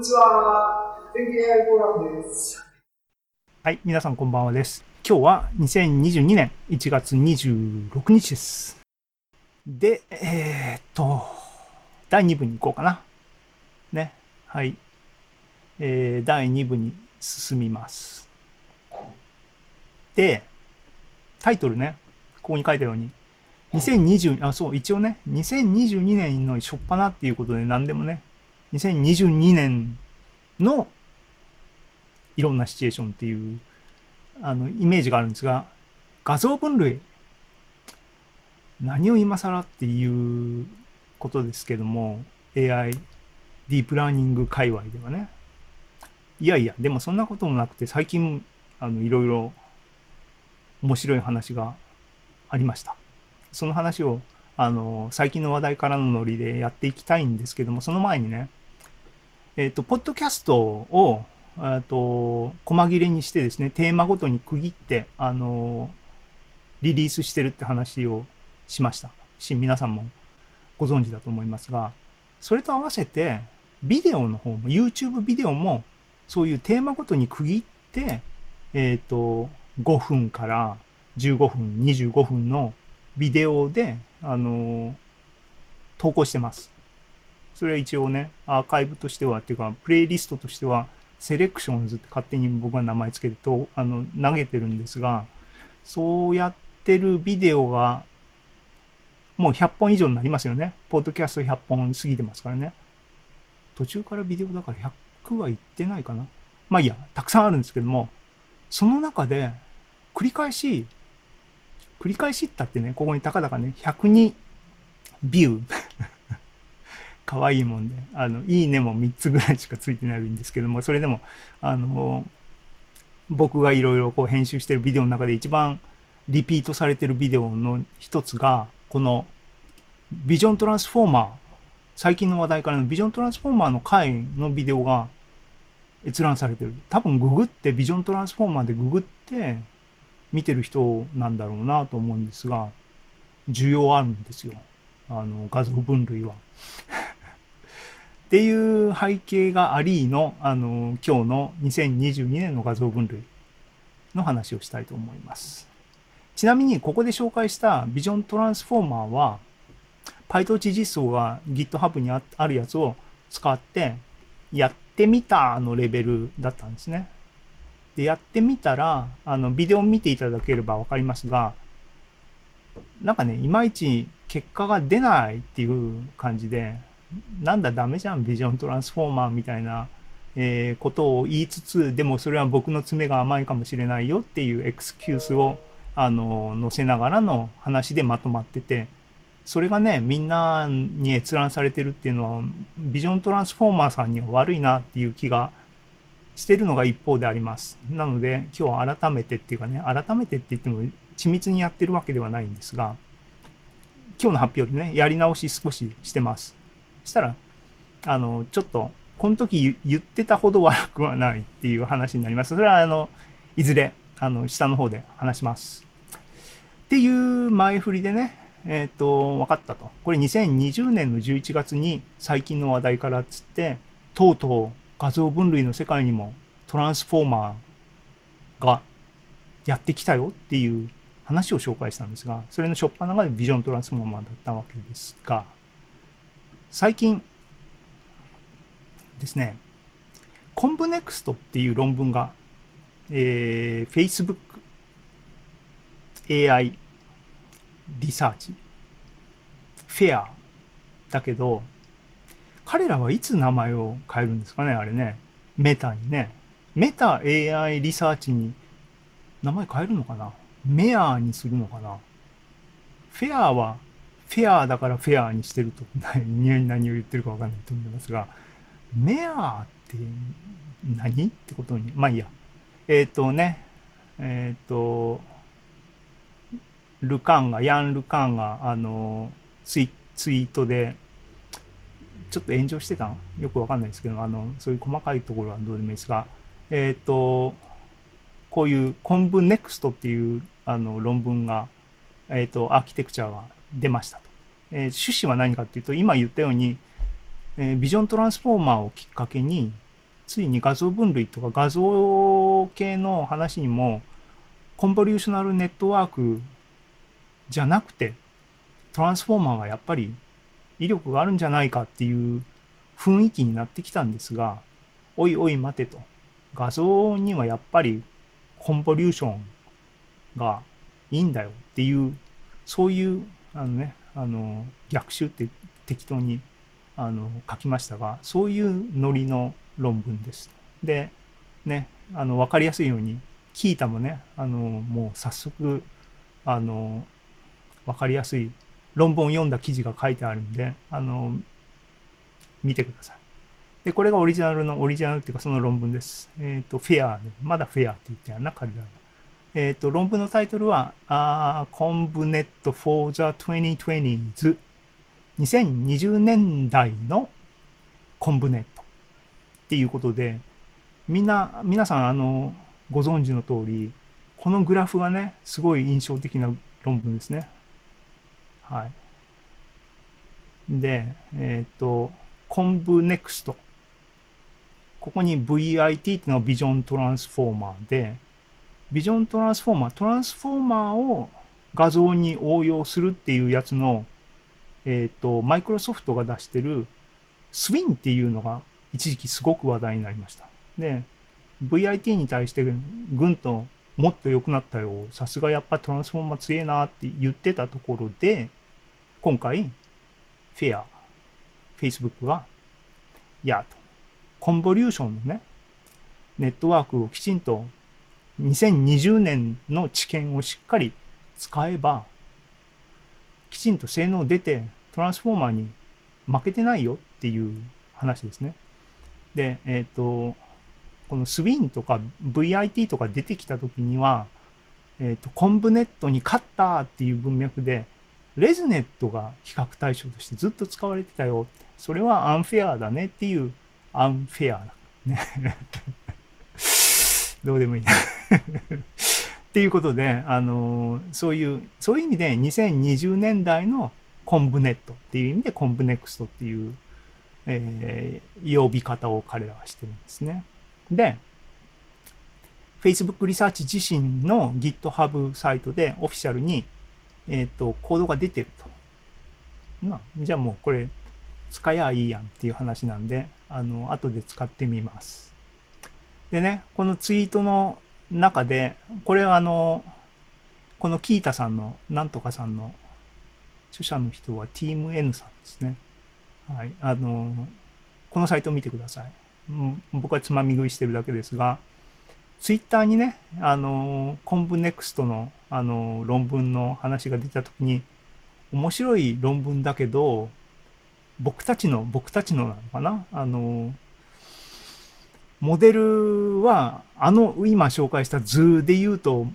にちは。天気 AI フォーラムです。はい、皆さんこんばんはです。今日は2022年1月26日です。で、えー、っと、第2部に行こうかな。ね。はい。えー、第2部に進みます。で、タイトルね、ここに書いたように、2020、あ、そう、一応ね、2022年の初っ端っていうことで何でもね、2022年のいろんなシチュエーションっていう、あの、イメージがあるんですが、画像分類。何を今更っていうことですけども、AI、ディープラーニング界隈ではね。いやいや、でもそんなこともなくて、最近、あの、いろいろ面白い話がありました。その話を、あの、最近の話題からのノリでやっていきたいんですけども、その前にね、えっ、ー、と、ポッドキャストを、えっと、細切れにしてですね、テーマごとに区切って、あの、リリースしてるって話をしました。し、皆さんもご存知だと思いますが、それと合わせて、ビデオの方も、YouTube ビデオも、そういうテーマごとに区切って、えっ、ー、と、5分から15分、25分のビデオで、あの、投稿してます。それは一応ね、アーカイブとしては、っていうか、プレイリストとしては、セレクションズって勝手に僕は名前つけてと、あの、投げてるんですが、そうやってるビデオが、もう100本以上になりますよね。ポッドキャスト100本過ぎてますからね。途中からビデオだから100はいってないかな。まあいいや、たくさんあるんですけども、その中で、繰り返し、繰り返しったってね、ここにたかだかね、102ビュー。可愛いもんで、あの、いいねも3つぐらいしかついてないんですけども、それでも、あの、僕がいろいろこう編集してるビデオの中で一番リピートされてるビデオの一つが、このビジョントランスフォーマー、最近の話題からのビジョントランスフォーマーの回のビデオが閲覧されてる。多分ググって、ビジョントランスフォーマーでググって見てる人なんだろうなと思うんですが、需要あるんですよ。あの、画像分類は。っていう背景がありの、あの、今日の2022年の画像分類の話をしたいと思います。ちなみに、ここで紹介したビジョントランスフォーマーは、PyTorch 実装が GitHub にあるやつを使ってやってみたのレベルだったんですね。で、やってみたら、あの、ビデオ見ていただければわかりますが、なんかね、いまいち結果が出ないっていう感じで、なんだダメじゃん、ビジョントランスフォーマーみたいな、えー、ことを言いつつ、でもそれは僕の爪が甘いかもしれないよっていうエクスキュースを、あの、載せながらの話でまとまってて、それがね、みんなに閲覧されてるっていうのは、ビジョントランスフォーマーさんには悪いなっていう気がしてるのが一方であります。なので、今日は改めてっていうかね、改めてって言っても緻密にやってるわけではないんですが、今日の発表でね、やり直し少ししてます。したら、あの、ちょっと、この時言ってたほど悪くはないっていう話になります。それは、あの、いずれ、あの、下の方で話します。っていう前振りでね、えっ、ー、と、分かったと。これ2020年の11月に最近の話題からっつって、とうとう画像分類の世界にもトランスフォーマーがやってきたよっていう話を紹介したんですが、それの初っ端がビジョントランスフォーマーだったわけですが、最近ですね、 ConvNeXt っていう論文が、えー、Facebook AI リサーチフェアだけど、彼らはいつ名前を変えるんですかね、あれね。 Meta にね。メタ AI リサーチに名前変えるのかな？ MAIR にするのかな？ FAIR はフェアだからフェアにしてると何を言ってるかわかんないと思いますが、メアって何？ってことに、まあいいや。えっ、ー、とね、えっ、ー、と、ルカンが、ヤン・ルカンが、あの、ツイツイートで、ちょっと炎上してたの？よくわかんないですけど、あの、そういう細かいところはどうでもいいですが、えっ、ー、と、こういうコンブネクストっていうあの論文が、えっ、と、アーキテクチャが出ましたと。えー、趣旨は何かっていうと、今言ったように、えー、ビジョントランスフォーマーをきっかけに、ついに画像分類とか画像系の話にも、コンボリューショナルネットワークじゃなくて、トランスフォーマーがやっぱり威力があるんじゃないかっていう雰囲気になってきたんですが、おいおい待てと。画像にはやっぱりコンボリューションがいいんだよっていう、そういう、あのね、あの、逆襲って適当にあの書きましたが、そういうノリの論文です。で、ね、あの、わかりやすいように、キータもね、あの、もう早速、あの、わかりやすい論文を読んだ記事が書いてあるんで、あの、見てください。で、これがオリジナルの、オリジナルっていうかその論文です。えっ、ー、と、フェアで、まだフェアって言ってやんな、彼らが。えっ、ー、と、論文のタイトルは、あ ConvNet for the 2020s 2020年代のコンブネットっていうことで、みんな、皆さん、あの、ご存知の通り、このグラフがね、すごい印象的な論文ですね。はい。で、えっ、ー、と、 ConvNeXt。ここに VIT っていうのは Vision Transformer で、 Vision Transformer、Transformer を画像に応用するっていうやつのえっ、ー、と、マイクロソフトが出してる Swin っていうのが一時期すごく話題になりました。で、VIT に対してぐんともっと良くなったよ。さすがやっぱ Transformer 強えなって言ってたところで、今回、フェア、Facebook が、いや、と。コンボリューションのね、ネットワークをきちんと2020年の知見をしっかり使えば、きちんと性能出て、トランスフォーマーに負けてないよっていう話ですね。で、えっ、ー、と、このスウィンとか VIT とか出てきた時には、えっ、ー、と、 ConvNet に勝ったっていう文脈で、 ResNet が比較対象としてずっと使われてたよ。それはアンフェアだねっていう、アンフェアだ。ね。どうでもいい。っていうことで、あの、そういう、そういう意味で2020年代の ConvNet っていう意味で ConvNeXt っていう、えー、呼び方を彼らはしてるんですね。で、Facebook リサーチ自身の GitHub サイトでオフィシャルに、えっ、ー、と、コードが出てると。まあ、じゃあもうこれ使やいいやんっていう話なんで、あの、後で使ってみます。でね、このツイートの中で、これはあの、このキータさんの、なんとかさんの著者の人は Team N さんですね。はい。あの、このサイトを見てください。僕はつまみ食いしてるだけですが、ツイッターにね、あの、コンブネクストの、あの、論文の話が出たときに、面白い論文だけど、僕たちの、僕たちのなのかな？あの、モデルは、あの、今紹介した図で言うと、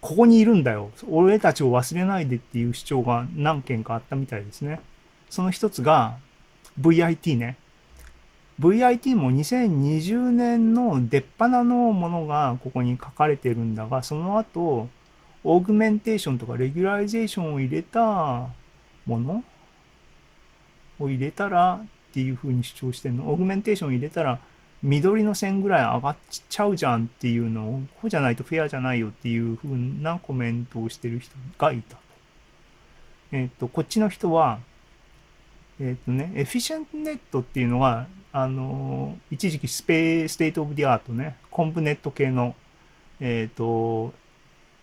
ここにいるんだよ。俺たちを忘れないでっていう主張が何件かあったみたいですね。その一つが、VIT ね。VIT も2020年の出っぱなのものがここに書かれてるんだが、その後、 augmentation とか regularization を入れたものを入れたらっていうふうに主張してるの。 augmentation を入れたら緑の線ぐらい上がっちゃうじゃんっていうのを、こうじゃないとフェアじゃないよっていうふうなコメントをしてる人がいたと。えっ、ー、と、こっちの人は、えっ、ー、とね、 EfficientNet っていうのは、あの、一時期 state of the art ね、 ConvNet 系の、えっ、と、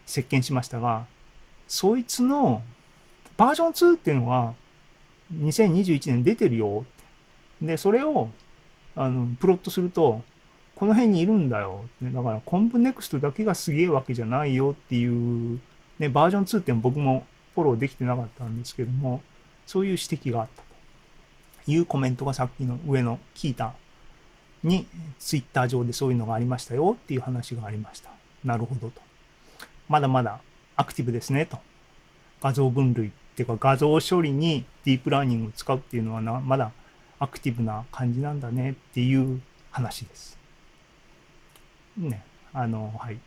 席巻しましたが、そいつのバージョン2っていうのは、2021年出てるよ。で、それをあの、プロットすると、この辺にいるんだよ。だから、 ConvNeXt だけがすげえわけじゃないよっていう、ね、バージョン2って僕もフォローできてなかったんですけども、そういう指摘があったというコメントがさっきの上の聞いたに、ツイッター上でそういうのがありましたよっていう話がありました。なるほどと。まだまだアクティブですねと。画像分類っていうか画像処理にディープラーニングを使うっていうのはなまだアクティブな感じなんだねっていう話です。ね。あの、はい。っ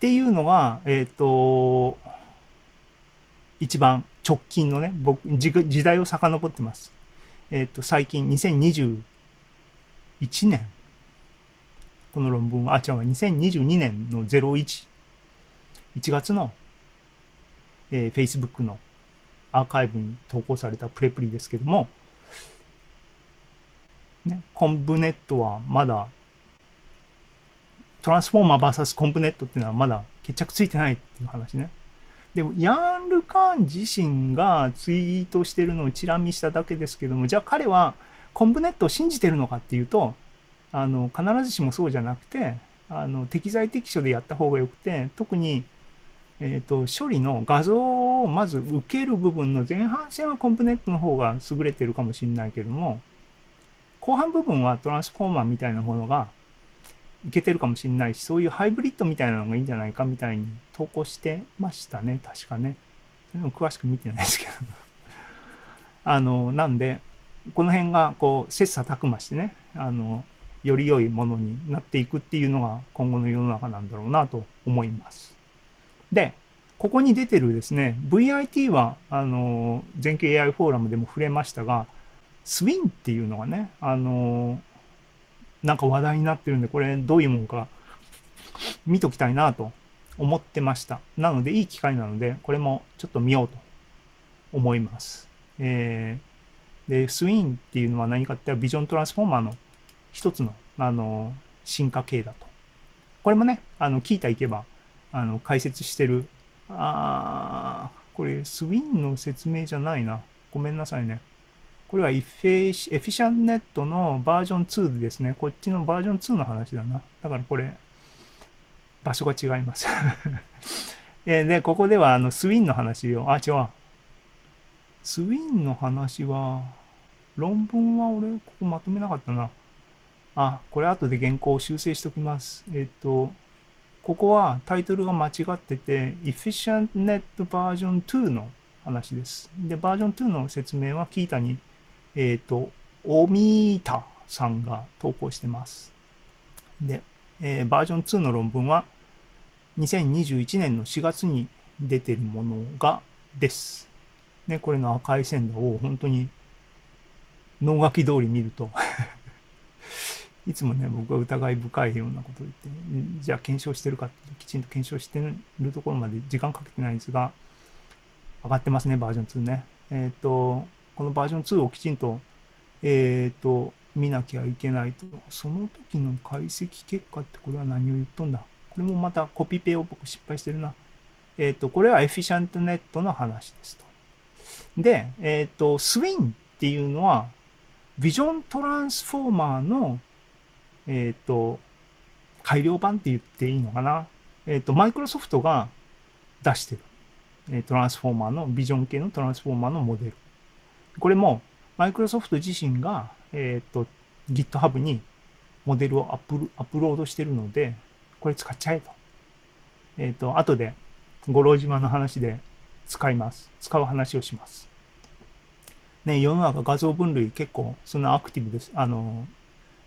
ていうのが、えっ、ー、と、一番直近のね、僕、時代を遡ってます。えっ、ー、と、最近2021年この論文は、あ、違う、2022年の01、1月の、えー、Facebook のアーカイブに投稿されたプレプリですけども、ね、コンブネットはまだ、トランスフォーマー VS コンブネットっていうのはまだ決着ついてないっていう話ね。でも、ヤン・ルカーン自身がツイートしてるのをチラ見しただけですけども、じゃあ彼はコンブネットを信じてるのかっていうと、あの、必ずしもそうじゃなくて、あの、適材適所でやった方がよくて、特に、えっ、ー、と、処理の画像をまず受ける部分の前半戦はコンプネットの方が優れてるかもしれないけども、後半部分はトランスフォーマーみたいなものがいけてるかもしれないし、そういうハイブリッドみたいなのがいいんじゃないかみたいに投稿してましたね、確かね。でも詳しく見てないですけど。あの、なんで、この辺がこう、切磋琢磨してね、あの、より良いものになっていくっていうのが今後の世の中なんだろうなと思います。で、ここに出てるですね、VIT は、あの、全景 AI フォーラムでも触れましたが、スウィンっていうのがね、あの、なんか話題になってるんで、これどういうもんか見ときたいなと思ってました。なので、いい機会なので、これもちょっと見ようと思います。えー、で、スウィンっていうのは何かって言ったらビジョントランスフォーマーの一つの、あの、進化系だと。これもね、あの、聞いたいけば、あの、解説してる、あー、これ、スウィンの説明じゃないな。ごめんなさいね。これはエフィシャンネットのバージョン2ですね。こっちのバージョン2の話だな。だからこれ、場所が違います で、ここではあのスウィンの話を、あ、違う。スウィンの話は、論文は俺、ここまとめなかったな。あ、これ後で原稿を修正しておきます。えっ、と、ここはタイトルが間違ってて、Efficient Net バージョン2の話です。で、バージョン2の説明はキータに、えっ、と、オミータさんが投稿してます。で、えー、バージョン2の論文は2021年の4月に出てるものがです。ね、これの赤い線を本当に脳書き通り見ると いつもね、僕は疑い深いようなことを言って、じゃあ検証してるかってきちんと検証してるところまで時間かけてないんですが、上がってますね、バージョン2ね。えっ、ー、と、このバージョン2をきちんと、えっ、ー、と、見なきゃいけないと。その時の解析結果ってこれは何を言っとんだこれもまたコピペを僕失敗してるな。えっ、ー、と、これはエフィシャントネットの話ですと。で、えっ、と、スウィンっていうのは、ビジョントランスフォーマーのえっ、ー、と、改良版って言っていいのかな。えっ、ー、と、マイクロソフトが出してる。えトランスフォーマーの、ビジョン系のトランスフォーマーのモデル。これも、マイクロソフト自身が、えっ、ー、と、GitHub にモデルをアップアップロードしてるので、これ使っちゃえと。えっ、と、後で、五郎島の話で使います。使う話をします。ね、世の中画像分類結構そんなアクティブです。あの、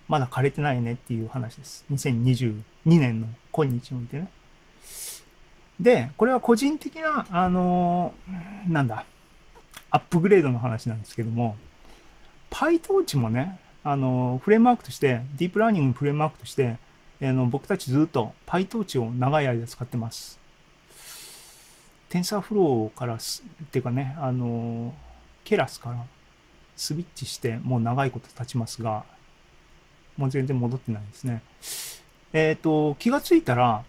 まだ枯れてないねっていう話です。2022年の今日においてね。で、これは個人的な、あの、なんだ、アップグレードの話なんですけども、PyTorch もね、あの、フレームワークとして、ディープラーニングのフレームワークとして、あの僕たちずっと PyTorch を長い間使ってます。TensorFlow からすっていうかね、あの、ケラスからスイッチしてもう長いこと経ちますが、もう全然戻ってないですね。えっ、ー、と、気がついたら、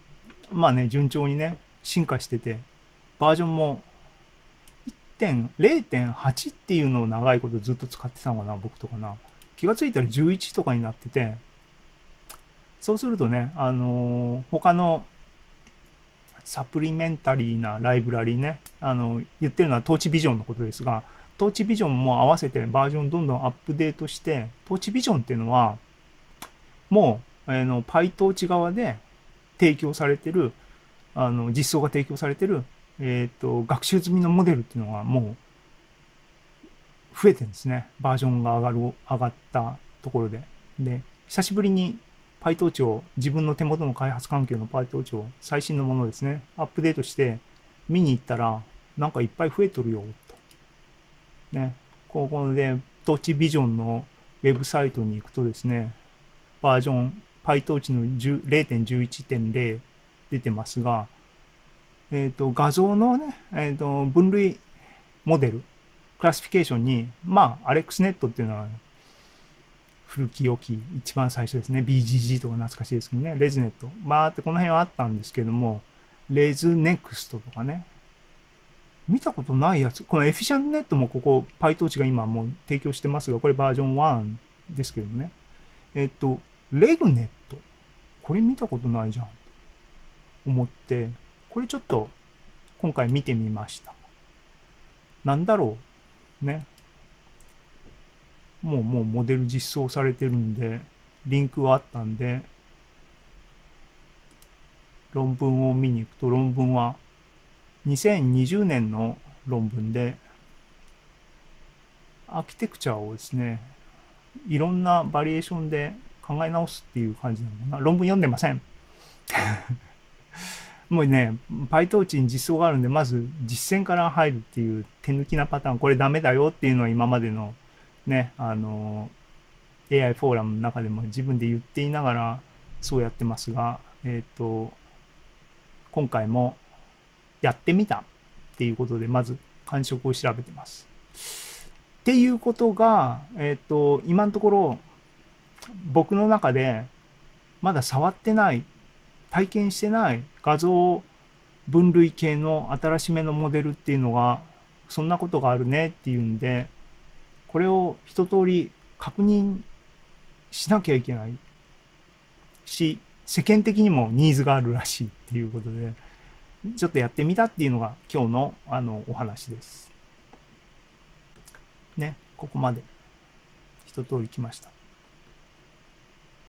まあね、順調にね、進化してて、バージョンも点0.8っていうのを長いことずっと使ってたのかな、僕とかな。気がついたら11とかになってて、そうするとね、あのー、他のサプリメンタリーなライブラリーね、あの、言ってるのはトーチビジョンのことですが、トーチビジョンも合わせてバージョンどんどんアップデートして、トーチビジョンっていうのは、もう、あの、PyTorch 側で提供されてる、あの、実装が提供されてる、えっ、ー、と、学習済みのモデルっていうのがもう、増えてるんですね。バージョンが上がる、上がったところで。で、久しぶりに PyTorch を、自分の手元の開発環境の PyTorch を最新のものですね、アップデートして見に行ったら、なんかいっぱい増えとるよ、と。ね。ここで、トーチビジョンのウェブサイトに行くとですね、バージョン PyTorch の0.11.0出てますが、えっ、と、画像のね、えっ、と、分類モデル、クラシフィケーションに、まあ、AlexNet っていうのは、古き良き、一番最初ですね。BGG とか懐かしいですけどね。レズネット。まあってこの辺はあったんですけども、レズネクストとかね。見たことないやつ。このエフィシャンネットもここ、PyTorch が今もう提供してますが、これバージョン1ですけどもね。えっと、レグネット。これ見たことないじゃん。思って、これちょっと今回見てみました。なんだろう。ね。もうもうモデル実装されてるんで、リンクはあったんで、論文を見に行くと論文は2020年の論文で、アーキテクチャをですね、いろんなバリエーションで考え直すっていう感じなのかな。論文読んでません。もうね、PyTorch に実装があるんで、まず実践から入るっていう手抜きなパターン、これダメだよっていうのは今までのね、あの、AI フォーラムの中でも自分で言っていながらそうやってますが、えっ、と、今回もやってみたっていうことで、まず感触を調べてます。っていうことが、えっ、と、今のところ、僕の中で、まだ触ってない、体験してない画像分類系の新しめのモデルっていうのが、そんなことがあるねっていうんで、これを一通り確認しなきゃいけないし、世間的にもニーズがあるらしいっていうことで、ちょっとやってみたっていうのが今日のあのお話です。ね、ここまで一通り来ました。